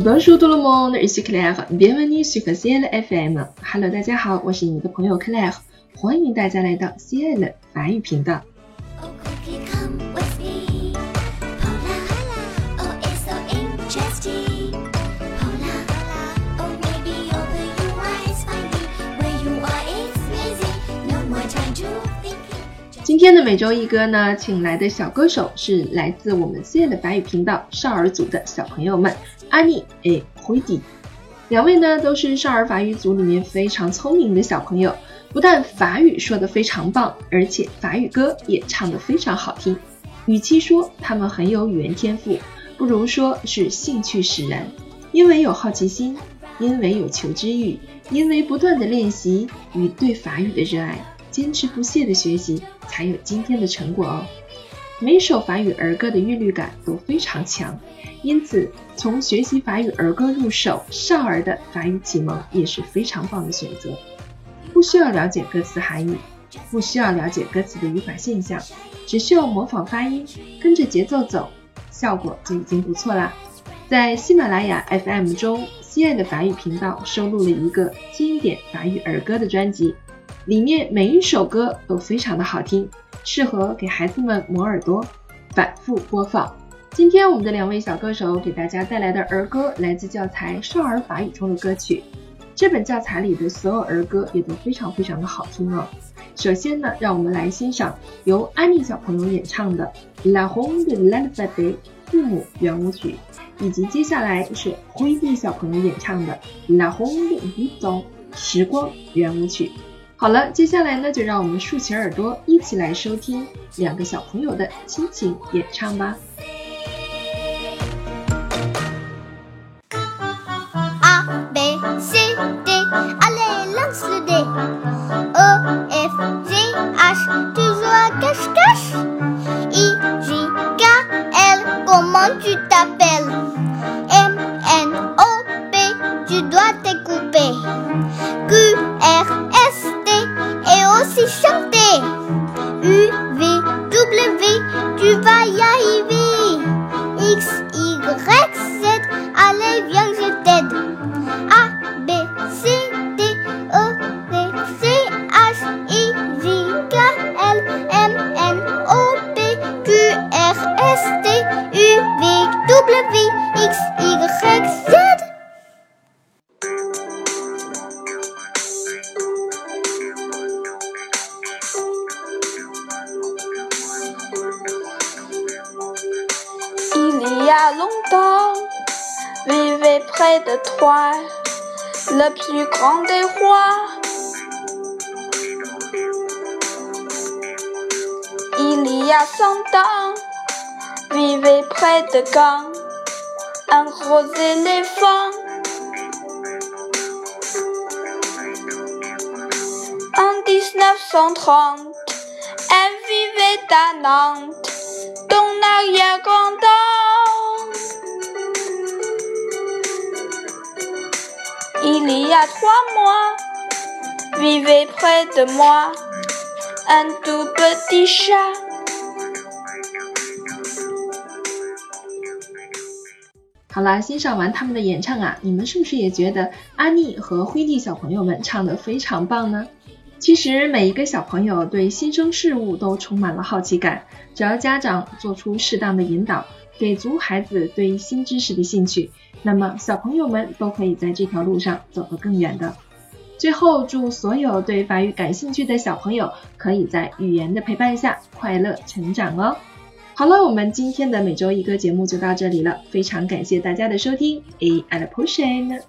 Bonjour tout le monde, ici Claire. Bienvenue sur Ciel FM. Hello，大家好，我是你的朋友 Claire，欢迎大家来到 Ciel 法语频道。今天的每周一歌呢，请来的小歌手是来自我们 Ciel 法语频道少儿组的小朋友们。阿尼诶，灰迪，两位呢都是少儿法语组里面非常聪明的小朋友，不但法语说得非常棒，而且法语歌也唱得非常好听。与其说他们很有语言天赋，不如说是兴趣使然。因为有好奇心，因为有求知欲，因为不断的练习与对法语的热爱，坚持不懈的学习，才有今天的成果哦。每首法语儿歌的韵律感都非常强，因此从学习法语儿歌入手，少儿的法语启蒙也是非常棒的选择。不需要了解歌词含义，不需要了解歌词的语法现象，只需要模仿发音，跟着节奏走，效果就已经不错啦。在喜马拉雅 FM 中，西爱的法语频道收录了一个经典法语儿歌的专辑，里面每一首歌都非常的好听。适合给孩子们磨耳朵，反复播放。今天我们的两位小歌手给大家带来的儿歌来自教材《少儿法语》中的歌曲。这本教材里的所有儿歌也都非常非常的好听哦。首先呢，让我们来欣赏由安妮小朋友演唱的《La Honte de l'Alphabet》字母圆舞曲，以及接下来是灰地小朋友演唱的《La Honte du Temps》时光圆舞曲。好了，接下来呢，就让我们竖起耳朵，一起来收听两个小朋友的亲情演唱吧。Près de toi le plus grand des rois. Il y a cent ans vivait près de Gand un gros éléphant. En 1930, elle vivait à Nantes, ton arrière-grand-père. Il y a trois mois, vivait près de moi un tout petit chat。好啦，欣赏完他们的演唱啊，你们是不是也觉得阿妮和灰弟小朋友们唱的非常棒呢？其实每一个小朋友对新生事物都充满了好奇感，只要家长做出适当的引导。给足孩子对新知识的兴趣，那么小朋友们都可以在这条路上走得更远的。最后，祝所有对法语感兴趣的小朋友可以在语言的陪伴下快乐成长哦。好了，我们今天的每周一个节目就到这里了，非常感谢大家的收听。A and pushing。